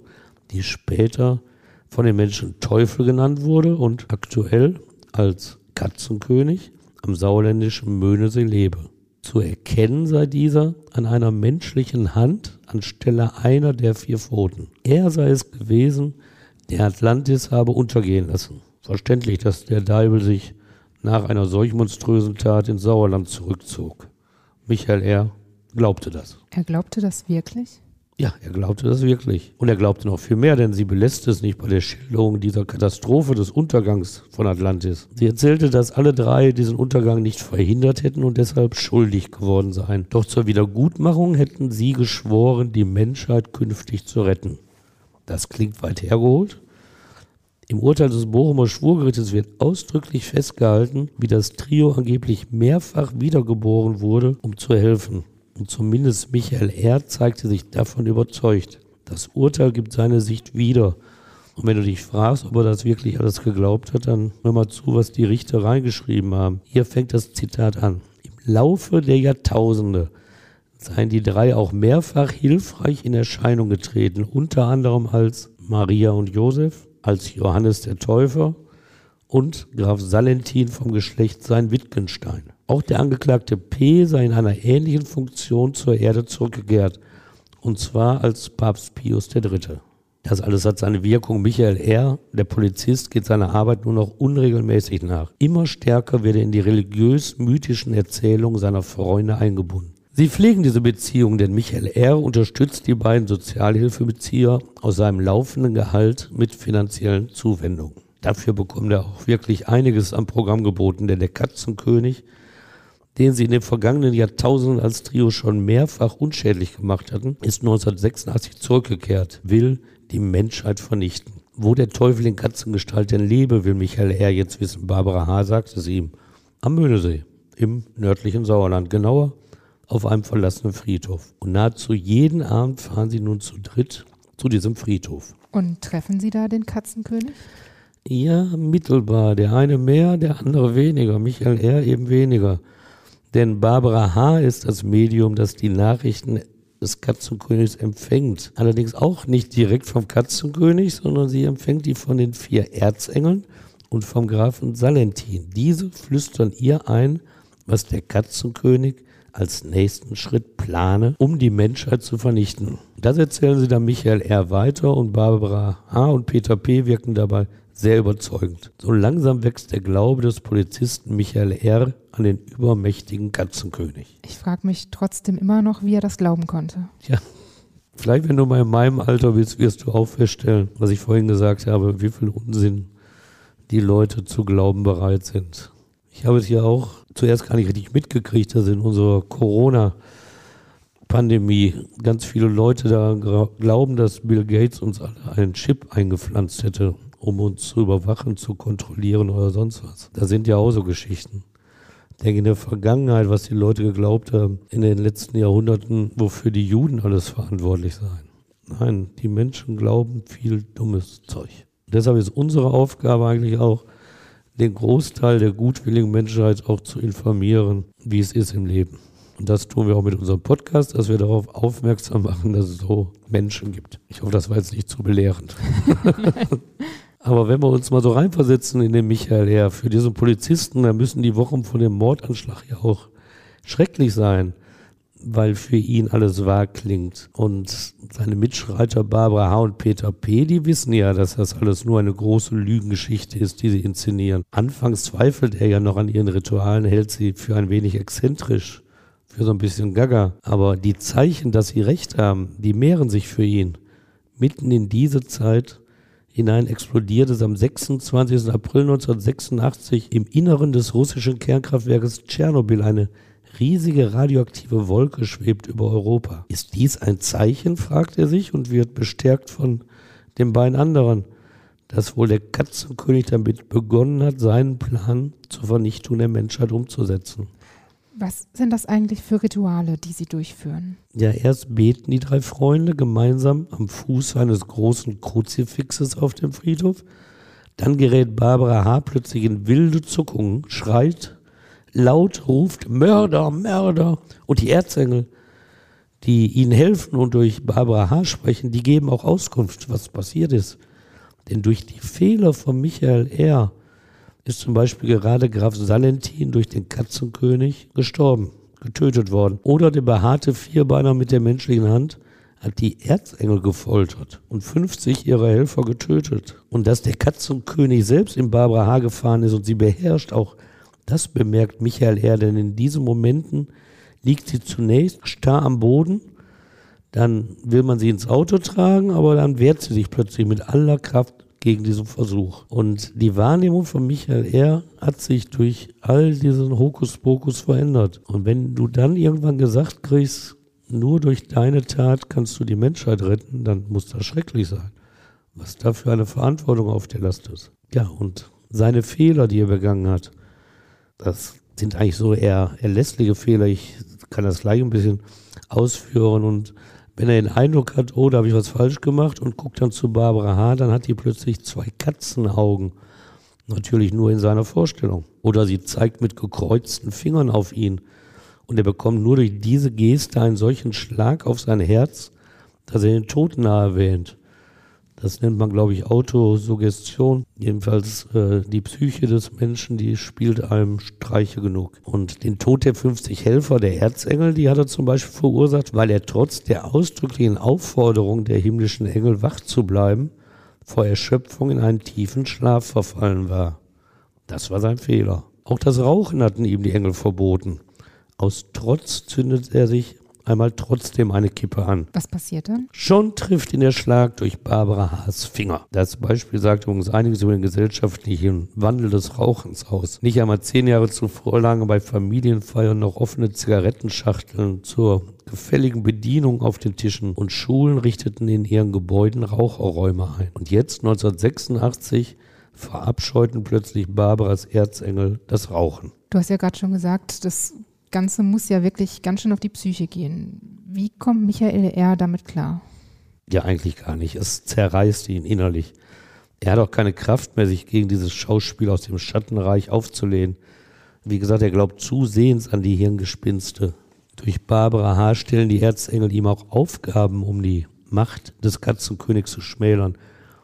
die später von den Menschen Teufel genannt wurde und aktuell als Katzenkönig am sauerländischen Möhnesee lebe. Zu erkennen sei dieser an einer menschlichen Hand anstelle einer der vier Pfoten. Er sei es gewesen, der Atlantis habe untergehen lassen. Verständlich, dass der Deibel sich nach einer solch monströsen Tat ins Sauerland zurückzog. Michael R. glaubte das. Er glaubte das wirklich? Ja, er glaubte das wirklich. Und er glaubte noch viel mehr, denn sie belässt es nicht bei der Schilderung dieser Katastrophe des Untergangs von Atlantis. Sie erzählte, dass alle drei diesen Untergang nicht verhindert hätten und deshalb schuldig geworden seien. Doch zur Wiedergutmachung hätten sie geschworen, die Menschheit künftig zu retten. Das klingt weit hergeholt. Im Urteil des Bochumer Schwurgerichtes wird ausdrücklich festgehalten, wie das Trio angeblich mehrfach wiedergeboren wurde, um zu helfen. Und zumindest Michael R. zeigte sich davon überzeugt. Das Urteil gibt seine Sicht wieder. Und wenn du dich fragst, ob er das wirklich alles geglaubt hat, dann hör mal zu, was die Richter reingeschrieben haben. Hier fängt das Zitat an. Im Laufe der Jahrtausende seien die drei auch mehrfach hilfreich in Erscheinung getreten, unter anderem als Maria und Josef, als Johannes der Täufer und Graf Salentin vom Geschlecht sein Wittgenstein. Auch der Angeklagte P sei in einer ähnlichen Funktion zur Erde zurückgekehrt, und zwar als Papst Pius III. Das alles hat seine Wirkung. Michael R., der Polizist, geht seiner Arbeit nur noch unregelmäßig nach. Immer stärker wird er in die religiös-mythischen Erzählungen seiner Freunde eingebunden. Sie pflegen diese Beziehung, denn Michael R. unterstützt die beiden Sozialhilfebezieher aus seinem laufenden Gehalt mit finanziellen Zuwendungen. Dafür bekommt er auch wirklich einiges am Programm geboten, denn der Katzenkönig den sie in den vergangenen Jahrtausenden als Trio schon mehrfach unschädlich gemacht hatten, ist 1986 zurückgekehrt, will die Menschheit vernichten. Wo der Teufel in Katzengestalt denn lebe, will Michael R. jetzt wissen. Barbara H. sagt es ihm. Am Möhnesee, im nördlichen Sauerland, genauer auf einem verlassenen Friedhof. Und nahezu jeden Abend fahren sie nun zu dritt zu diesem Friedhof. Und treffen Sie da den Katzenkönig? Ja, mittelbar. Der eine mehr, der andere weniger. Michael R. eben weniger. Denn Barbara H. ist das Medium, das die Nachrichten des Katzenkönigs empfängt. Allerdings auch nicht direkt vom Katzenkönig, sondern sie empfängt die von den vier Erzengeln und vom Grafen Salentin. Diese flüstern ihr ein, was der Katzenkönig als nächsten Schritt plane, um die Menschheit zu vernichten. Das erzählen sie dann Michael R. weiter und Barbara H. und Peter P. wirken dabei sehr überzeugend. So langsam wächst der Glaube des Polizisten Michael R. an den übermächtigen Katzenkönig. Ich frage mich trotzdem immer noch, wie er das glauben konnte. Ja, vielleicht wenn du mal in meinem Alter bist, wirst du auch feststellen, was ich vorhin gesagt habe, wie viel Unsinn die Leute zu glauben bereit sind. Ich habe es ja auch zuerst gar nicht richtig mitgekriegt, dass in unserer Corona Pandemie ganz viele Leute da glauben, dass Bill Gates uns alle einen Chip eingepflanzt hätte um uns zu überwachen, zu kontrollieren oder sonst was. Da sind ja auch so Geschichten. Ich denke, in der Vergangenheit, was die Leute geglaubt haben, in den letzten Jahrhunderten, wofür die Juden alles verantwortlich seien. Nein, die Menschen glauben viel dummes Zeug. Deshalb ist unsere Aufgabe eigentlich auch, den Großteil der gutwilligen Menschheit auch zu informieren, wie es ist im Leben. Und das tun wir auch mit unserem Podcast, dass wir darauf aufmerksam machen, dass es so Menschen gibt. Ich hoffe, das war jetzt nicht zu belehrend. Aber wenn wir uns mal so reinversetzen in den Michael her, für diesen Polizisten, da müssen die Wochen vor dem Mordanschlag ja auch schrecklich sein. weil für ihn alles wahr klingt. Und seine Mitschreiter Barbara H. und Peter P., die wissen ja, dass das alles nur eine große Lügengeschichte ist, die sie inszenieren. Anfangs zweifelt er ja noch an ihren Ritualen, hält sie für ein wenig exzentrisch, für so ein bisschen gaga. Aber die Zeichen, dass sie recht haben, die mehren sich für ihn. Mitten in diese Zeit hinein explodiert es am 26. April 1986 im Inneren des russischen Kernkraftwerkes Tschernobyl eine riesige radioaktive Wolke schwebt über Europa. Ist dies ein Zeichen, fragt er sich und wird bestärkt von den beiden anderen, dass wohl der Katzenkönig damit begonnen hat, seinen Plan zur Vernichtung der Menschheit umzusetzen. Was sind das eigentlich für Rituale, die Sie durchführen? Ja, erst beten die drei Freunde gemeinsam am Fuß eines großen Kruzifixes auf dem Friedhof. Dann gerät Barbara H. plötzlich in wilde Zuckungen, schreit, laut ruft Mörder, Mörder. Und die Erzengel, die ihnen helfen und durch Barbara H. sprechen, die geben auch Auskunft, was passiert ist. Denn durch die Fehler von Michael R. ist zum Beispiel gerade Graf Salentin durch den Katzenkönig gestorben, getötet worden. Oder der behaarte Vierbeiner mit der menschlichen Hand hat die Erzengel gefoltert und 50 ihrer Helfer getötet. Und dass der Katzenkönig selbst in Barbara H. gefahren ist und sie beherrscht, auch das bemerkt Michael R., denn in diesen Momenten liegt sie zunächst starr am Boden, dann will man sie ins Auto tragen, aber dann wehrt sie sich plötzlich mit aller Kraft gegen diesen Versuch. Und die Wahrnehmung von Michael R. hat sich durch all diesen Hokuspokus verändert. Und wenn du dann irgendwann gesagt kriegst, nur durch deine Tat kannst du die Menschheit retten, dann muss das schrecklich sein. Was da für eine Verantwortung auf dir lastet. Ja, und seine Fehler, die er begangen hat, das sind eigentlich so eher erlässliche Fehler. Ich kann das gleich ein bisschen ausführen und wenn er den Eindruck hat, oh, da habe ich was falsch gemacht und guckt dann zu Barbara H., dann hat die plötzlich zwei Katzenaugen. Natürlich nur in seiner Vorstellung. Oder sie zeigt mit gekreuzten Fingern auf ihn. Und er bekommt nur durch diese Geste einen solchen Schlag auf sein Herz, dass er den Tod nahe wähnt. Das nennt man, glaube ich, Autosuggestion. Jedenfalls äh, die Psyche des Menschen, die spielt einem Streiche genug. Und den Tod der 50 Helfer der Erzengel, die hat er zum Beispiel verursacht, weil er trotz der ausdrücklichen Aufforderung der himmlischen Engel wach zu bleiben, vor Erschöpfung in einen tiefen Schlaf verfallen war. Das war sein Fehler. Auch das Rauchen hatten ihm die Engel verboten. Aus Trotz zündet er sich einmal trotzdem eine Kippe an. Was passiert dann? Schon trifft ihn der Schlag durch Barbara Haas Finger. Das Beispiel sagt übrigens einiges über den gesellschaftlichen Wandel des Rauchens aus. Nicht einmal zehn Jahre zuvor lagen bei Familienfeiern noch offene Zigarettenschachteln zur gefälligen Bedienung auf den Tischen und Schulen richteten in ihren Gebäuden Raucherräume ein. Und jetzt, 1986, verabscheuten plötzlich Barbaras Erzengel das Rauchen. Du hast ja gerade schon gesagt, das Ganze muss ja wirklich ganz schön auf die Psyche gehen. Wie kommt Michael R. damit klar? Ja, eigentlich gar nicht. Es zerreißt ihn innerlich. Er hat auch keine Kraft mehr, sich gegen dieses Schauspiel aus dem Schattenreich aufzulehnen. Wie gesagt, er glaubt zusehends an die Hirngespinste. Durch Barbara H. stellen die Erzengel ihm auch Aufgaben, um die Macht des Katzenkönigs zu schmälern.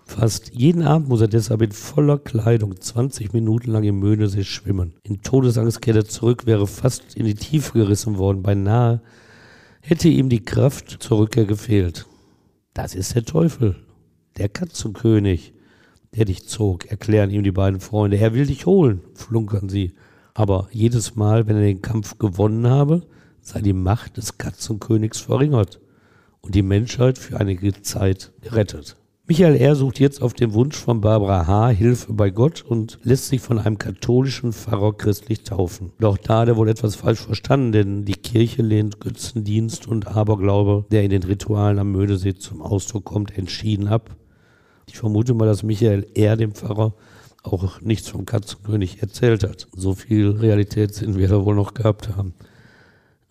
Fast jeden Abend muss er deshalb in voller Kleidung 20 Minuten lang im Möhnesee schwimmen. In Todesangst kehrt er zurück, wäre fast in die Tiefe gerissen worden. Beinahe hätte ihm die Kraft zur Rückkehr gefehlt. Das ist der Teufel, der Katzenkönig, der dich zog, erklären ihm die beiden Freunde. Er will dich holen, flunkern sie. Aber jedes Mal, wenn er den Kampf gewonnen habe, sei die Macht des Katzenkönigs verringert und die Menschheit für einige Zeit gerettet. Michael R. sucht jetzt auf den Wunsch von Barbara H. Hilfe bei Gott und lässt sich von einem katholischen Pfarrer christlich taufen. Doch da hat er wohl etwas falsch verstanden, denn die Kirche lehnt Götzendienst und Aberglaube, der in den Ritualen am Mödesee zum Ausdruck kommt, entschieden ab. Ich vermute mal, dass Michael R. dem Pfarrer auch nichts vom Katzenkönig erzählt hat. So viel Realität sind wir da wohl noch gehabt haben.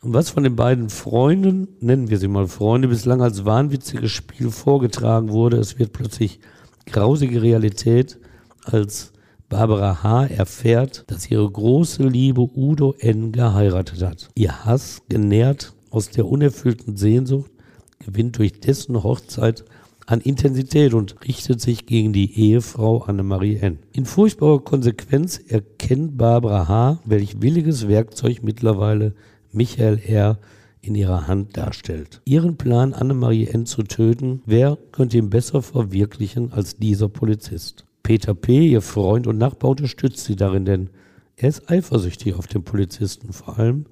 Und was von den beiden Freunden, nennen wir sie mal Freunde, bislang als wahnwitziges Spiel vorgetragen wurde, es wird plötzlich grausige Realität, als Barbara H. erfährt, dass ihre große Liebe Udo N. geheiratet hat. Ihr Hass, genährt aus der unerfüllten Sehnsucht, gewinnt durch dessen Hochzeit an Intensität und richtet sich gegen die Ehefrau Annemarie N. In furchtbarer Konsequenz erkennt Barbara H., welch williges Werkzeug mittlerweile Michael R. in ihrer Hand darstellt. Ihren Plan, Annemarie N. zu töten, wer könnte ihn besser verwirklichen als dieser Polizist? Peter P., ihr Freund und Nachbar, unterstützt sie darin, denn er ist eifersüchtig auf den Polizisten, vor allem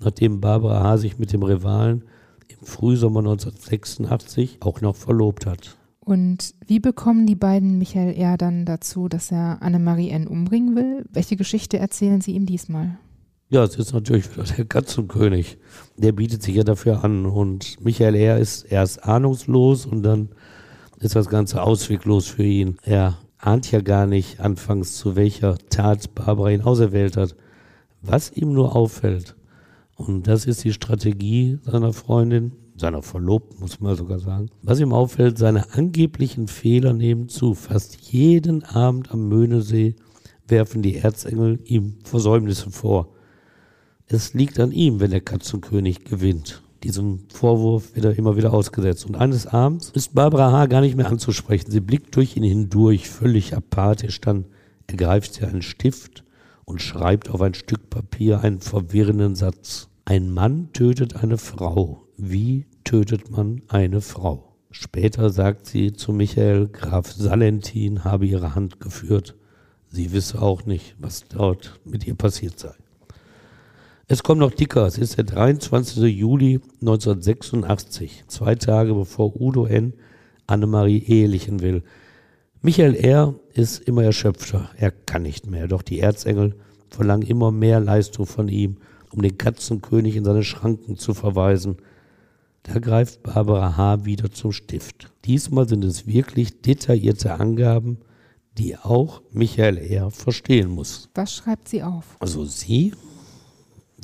nachdem Barbara H. sich mit dem Rivalen im Frühsommer 1986 auch noch verlobt hat. Und wie bekommen die beiden Michael R. dann dazu, dass er Annemarie N. umbringen will? Welche Geschichte erzählen sie ihm diesmal? Ja, es ist natürlich wieder der Katzenkönig. Der bietet sich ja dafür an. Und Michael R. ist erst ahnungslos und dann ist das Ganze ausweglos für ihn. Er ahnt ja gar nicht anfangs, zu welcher Tat Barbara ihn auserwählt hat. Was ihm nur auffällt, und das ist die Strategie seiner Freundin, seiner Verlobten, muss man sogar sagen. Was ihm auffällt, seine angeblichen Fehler nehmen zu. Fast jeden Abend am Möhnesee werfen die Erzengel ihm Versäumnisse vor. Es liegt an ihm, wenn der Katzenkönig gewinnt. Diesem Vorwurf wird er immer wieder ausgesetzt. Und eines Abends ist Barbara H. gar nicht mehr anzusprechen. Sie blickt durch ihn hindurch, völlig apathisch. Dann ergreift sie einen Stift und schreibt auf ein Stück Papier einen verwirrenden Satz. Ein Mann tötet eine Frau wie tötet man eine Frau? Später sagt sie zu Michael, Graf Salentin habe ihre Hand geführt. Sie wisse auch nicht, was dort mit ihr passiert sei. Es kommt noch dicker. Es ist der 23. Juli 1986, zwei Tage bevor Udo N. Annemarie ehelichen will. Michael R. ist immer erschöpfter. Er kann nicht mehr. Doch die Erzengel verlangen immer mehr Leistung von ihm, um den Katzenkönig in seine Schranken zu verweisen – da greift Barbara H. wieder zum Stift. Diesmal sind es wirklich detaillierte Angaben, die auch Michael R. verstehen muss. Was schreibt sie auf? Also sie,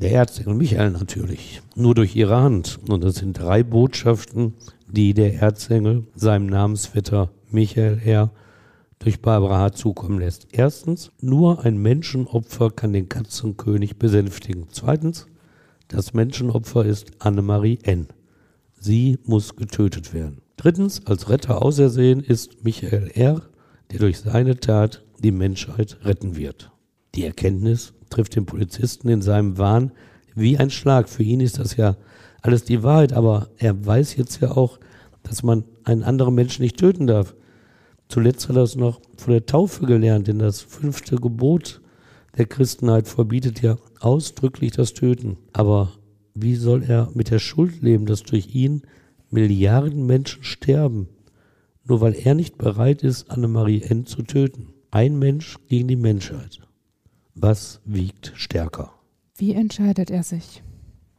der Erzengel Michael natürlich, nur durch ihre Hand. Und das sind drei Botschaften, die der Erzengel seinem Namensvetter Michael R. durch Barbara H. zukommen lässt. Erstens, nur ein Menschenopfer kann den Katzenkönig besänftigen. Zweitens, das Menschenopfer ist Annemarie N. Sie muss getötet werden. Drittens, als Retter ausersehen ist Michael R., der durch seine Tat die Menschheit retten wird. Die Erkenntnis trifft den Polizisten in seinem Wahn wie ein Schlag. Für ihn ist das ja alles die Wahrheit, aber er weiß jetzt ja auch, dass man einen anderen Menschen nicht töten darf. Zuletzt hat er es noch von der Taufe gelernt, denn das fünfte Gebot der Christenheit verbietet ja ausdrücklich das Töten. Aber wie soll er mit der Schuld leben, dass durch ihn Milliarden Menschen sterben, nur weil er nicht bereit ist, Annemarie N. zu töten? Ein Mensch gegen die Menschheit. Was wiegt stärker? Wie entscheidet er sich?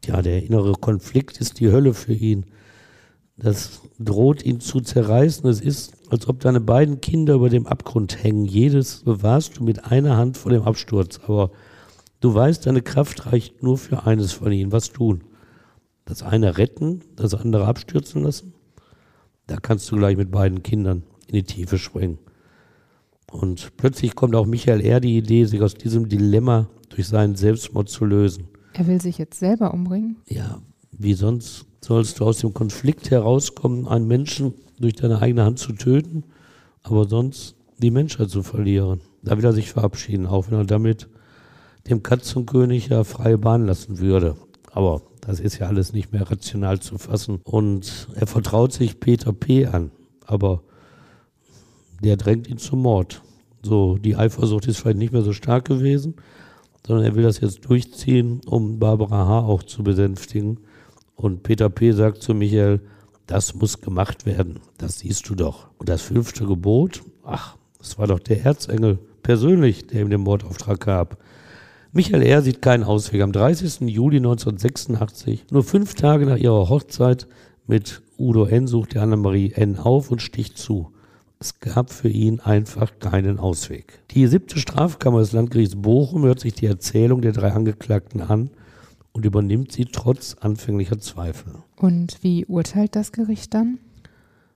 Ja, der innere Konflikt ist die Hölle für ihn. Das droht ihn zu zerreißen. Es ist, als ob deine beiden Kinder über dem Abgrund hängen. Jedes bewahrst du mit einer Hand vor dem Absturz. Aber Du weißt, deine Kraft reicht nur für eines von ihnen. Was tun? Das eine retten, das andere abstürzen lassen? Da kannst du gleich mit beiden Kindern in die Tiefe springen. Und plötzlich kommt auch Michael R. die Idee, sich aus diesem Dilemma durch seinen Selbstmord zu lösen. Er will sich jetzt selber umbringen? Ja, wie sonst sollst du aus dem Konflikt herauskommen, einen Menschen durch deine eigene Hand zu töten, aber sonst die Menschheit zu verlieren. Da will er sich verabschieden, auch wenn er damit dem Katzenkönig ja freie Bahn lassen würde. Aber das ist ja alles nicht mehr rational zu fassen. Und er vertraut sich Peter P. an, aber der drängt ihn zum Mord. So, die Eifersucht ist vielleicht nicht mehr so stark gewesen, sondern er will das jetzt durchziehen, um Barbara H. auch zu besänftigen. Und Peter P. sagt zu Michael, das muss gemacht werden, das siehst du doch. Und das fünfte Gebot, ach, das war doch der Erzengel persönlich, der ihm den Mordauftrag gab. Michael R. sieht keinen Ausweg. Am 30. Juli 1986, nur fünf Tage nach ihrer Hochzeit mit Udo N., sucht Annemarie N. auf und sticht zu. Es gab für ihn einfach keinen Ausweg. Die siebte Strafkammer des Landgerichts Bochum hört sich die Erzählung der drei Angeklagten an und übernimmt sie trotz anfänglicher Zweifel. Und wie urteilt das Gericht dann?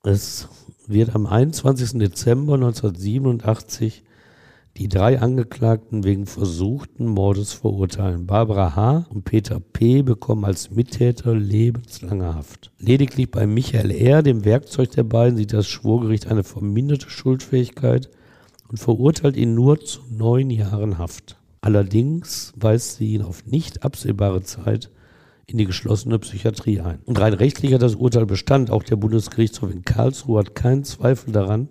Es wird am 21. Dezember 1987 die drei Angeklagten wegen versuchten Mordes verurteilen. Barbara H. und Peter P. bekommen als Mittäter lebenslange Haft. Lediglich bei Michael R., dem Werkzeug der beiden, sieht das Schwurgericht eine verminderte Schuldfähigkeit und verurteilt ihn nur zu neun Jahren Haft. Allerdings weist sie ihn auf nicht absehbare Zeit in die geschlossene Psychiatrie ein. Und rein rechtlich hat das Urteil Bestand. Auch der Bundesgerichtshof in Karlsruhe hat keinen Zweifel daran,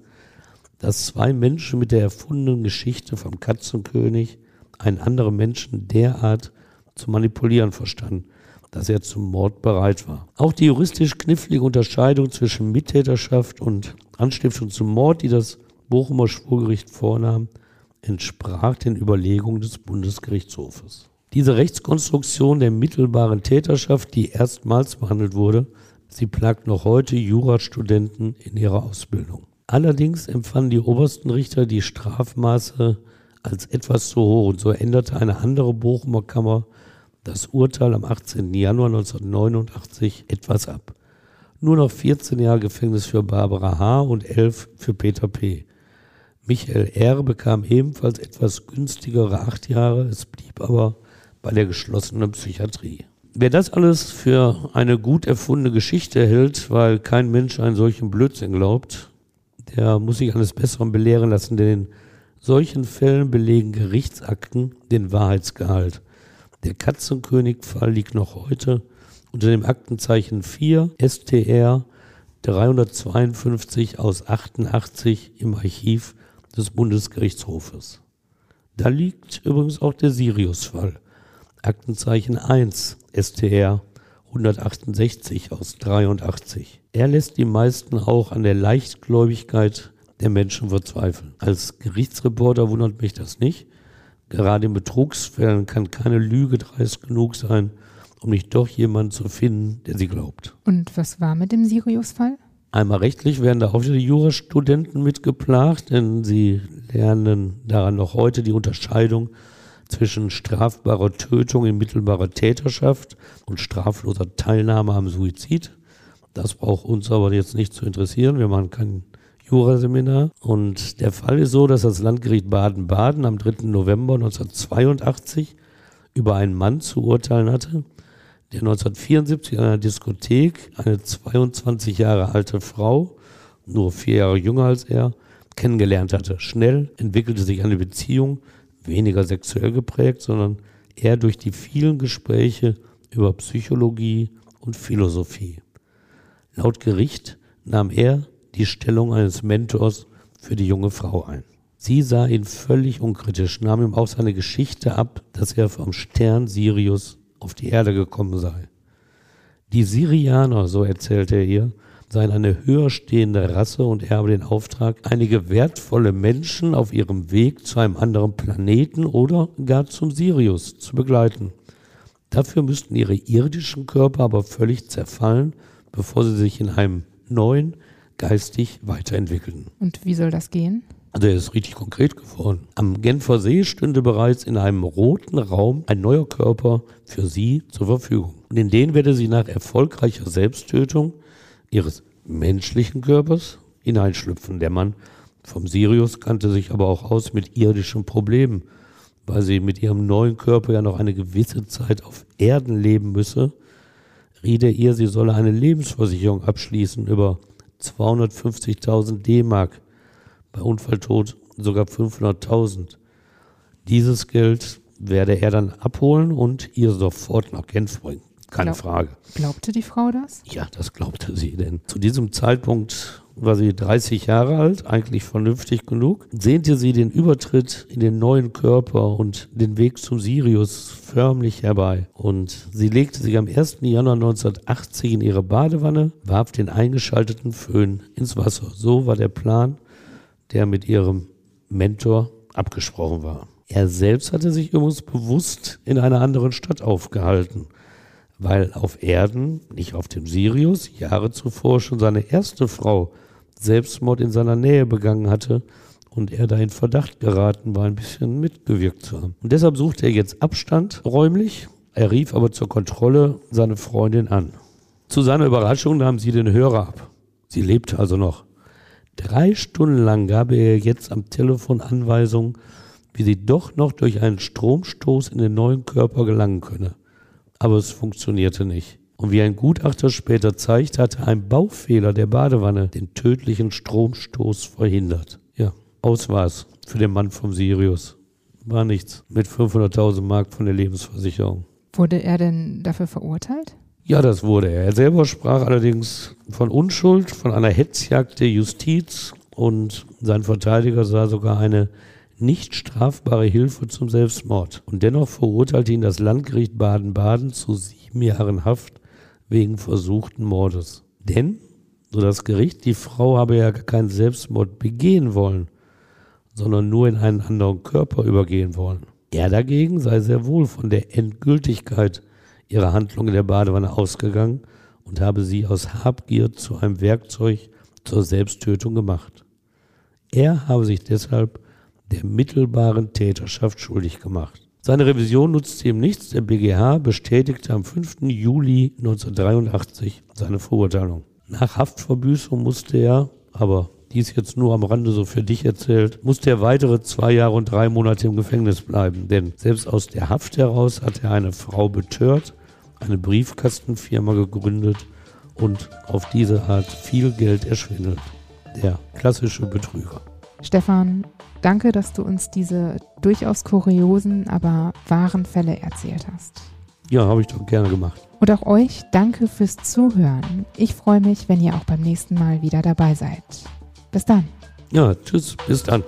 dass zwei Menschen mit der erfundenen Geschichte vom Katzenkönig einen anderen Menschen derart zu manipulieren verstanden, dass er zum Mord bereit war. Auch die juristisch knifflige Unterscheidung zwischen Mittäterschaft und Anstiftung zum Mord, die das Bochumer Schwurgericht vornahm, entsprach den Überlegungen des Bundesgerichtshofes. Diese Rechtskonstruktion der mittelbaren Täterschaft, die erstmals behandelt wurde, sie plagt noch heute Jurastudenten in ihrer Ausbildung. Allerdings empfanden die obersten Richter die Strafmaße als etwas zu hoch und so änderte eine andere Bochumer Kammer das Urteil am 18. Januar 1989 etwas ab. Nur noch 14 Jahre Gefängnis für Barbara H. und 11 für Peter P. Michael R. bekam ebenfalls etwas günstigere acht Jahre, es blieb aber bei der geschlossenen Psychiatrie. Wer das alles für eine gut erfundene Geschichte hält, weil kein Mensch einen solchen Blödsinn glaubt, der muss sich eines Besseren belehren lassen, denn in solchen Fällen belegen Gerichtsakten den Wahrheitsgehalt. Der Katzenkönig-Fall liegt noch heute unter dem Aktenzeichen 4 STR 352 aus 88 im Archiv des Bundesgerichtshofes. Da liegt übrigens auch der Sirius-Fall. Aktenzeichen 1 STR 168 aus 83. Er lässt die meisten auch an der Leichtgläubigkeit der Menschen verzweifeln. Als Gerichtsreporter wundert mich das nicht. Gerade in Betrugsfällen kann keine Lüge dreist genug sein, um nicht doch jemanden zu finden, der sie glaubt. Und was war mit dem Sirius-Fall? Einmal rechtlich werden da auch wieder die Jurastudenten mitgeplagt, denn sie lernen daran noch heute die Unterscheidung zwischen strafbarer Tötung in mittelbarer Täterschaft und strafloser Teilnahme am Suizid. Das braucht uns aber jetzt nicht zu interessieren. Wir machen kein Juraseminar. Und der Fall ist so, dass das Landgericht Baden-Baden am 3. November 1982 über einen Mann zu urteilen hatte, der 1974 in einer Diskothek eine 22 Jahre alte Frau, nur vier Jahre jünger als er, kennengelernt hatte. Schnell entwickelte sich eine Beziehung, weniger sexuell geprägt, sondern eher durch die vielen Gespräche über Psychologie und Philosophie. Laut Gericht nahm er die Stellung eines Mentors für die junge Frau ein. Sie sah ihn völlig unkritisch, nahm ihm auch seine Geschichte ab, dass er vom Stern Sirius auf die Erde gekommen sei. Die Sirianer, so erzählte er ihr, seien eine höher stehende Rasse und er habe den Auftrag, einige wertvolle Menschen auf ihrem Weg zu einem anderen Planeten oder gar zum Sirius zu begleiten. Dafür müssten ihre irdischen Körper aber völlig zerfallen, bevor sie sich in einem neuen, geistig weiterentwickeln. Und wie soll das gehen? Also er ist richtig konkret geworden. Am Genfer See stünde bereits in einem roten Raum ein neuer Körper für sie zur Verfügung. Und in den werde sie nach erfolgreicher Selbsttötung ihres menschlichen Körpers hineinschlüpfen. Der Mann vom Sirius kannte sich aber auch aus mit irdischen Problemen, weil sie mit ihrem neuen Körper ja noch eine gewisse Zeit auf Erden leben müsse, riet er ihr, sie solle eine Lebensversicherung abschließen über 250.000 D-Mark, bei Unfalltod sogar 500.000. Dieses Geld werde er dann abholen und ihr sofort nach Genf bringen. Keine Glaub, Frage. Glaubte die Frau das? Ja, das glaubte sie, denn zu diesem Zeitpunkt war sie 30 Jahre alt, eigentlich vernünftig genug, sehnte sie den Übertritt in den neuen Körper und den Weg zum Sirius förmlich herbei. Und sie legte sich am 1. Januar 1980 in ihre Badewanne, warf den eingeschalteten Föhn ins Wasser. So war der Plan, der mit ihrem Mentor abgesprochen war. Er selbst hatte sich übrigens bewusst in einer anderen Stadt aufgehalten weil auf Erden, nicht auf dem Sirius, Jahre zuvor schon seine erste Frau Selbstmord in seiner Nähe begangen hatte und er da in Verdacht geraten war, ein bisschen mitgewirkt zu haben. Und deshalb suchte er jetzt Abstand räumlich. Er rief aber zur Kontrolle seine Freundin an. Zu seiner Überraschung nahm sie den Hörer ab. Sie lebte also noch. Drei Stunden lang gab er jetzt am Telefon Anweisungen, wie sie doch noch durch einen Stromstoß in den neuen Körper gelangen könne. Aber es funktionierte nicht. Und wie ein Gutachter später zeigt, hatte ein Baufehler der Badewanne den tödlichen Stromstoß verhindert. Ja, aus war's für den Mann vom Sirius. War nichts. Mit 500.000 Mark von der Lebensversicherung. Wurde er denn dafür verurteilt? Ja, das wurde er. Er selber sprach allerdings von Unschuld, von einer Hetzjagd der Justiz und sein Verteidiger sah sogar eine nicht strafbare Hilfe zum Selbstmord. Und dennoch verurteilte ihn das Landgericht Baden-Baden zu sieben Jahren Haft wegen versuchten Mordes. Denn, so das Gericht, die Frau habe ja keinen Selbstmord begehen wollen, sondern nur in einen anderen Körper übergehen wollen. Er dagegen sei sehr wohl von der Endgültigkeit ihrer Handlung in der Badewanne ausgegangen und habe sie aus Habgier zu einem Werkzeug zur Selbsttötung gemacht. Er habe sich deshalb der mittelbaren Täterschaft schuldig gemacht. Seine Revision nutzte ihm nichts. Der BGH bestätigte am 5. Juli 1983 seine Verurteilung. Nach Haftverbüßung musste er, aber dies jetzt nur am Rande so für dich erzählt, musste er weitere zwei Jahre und drei Monate im Gefängnis bleiben. Denn selbst aus der Haft heraus hat er eine Frau betört, eine Briefkastenfirma gegründet und auf diese Art viel Geld erschwindelt. Der klassische Betrüger. Stefan, danke, dass du uns diese durchaus kuriosen, aber wahren Fälle erzählt hast. Ja, habe ich doch gerne gemacht. Und auch euch danke fürs Zuhören. Ich freue mich, wenn ihr auch beim nächsten Mal wieder dabei seid. Bis dann. Ja, tschüss, bis dann.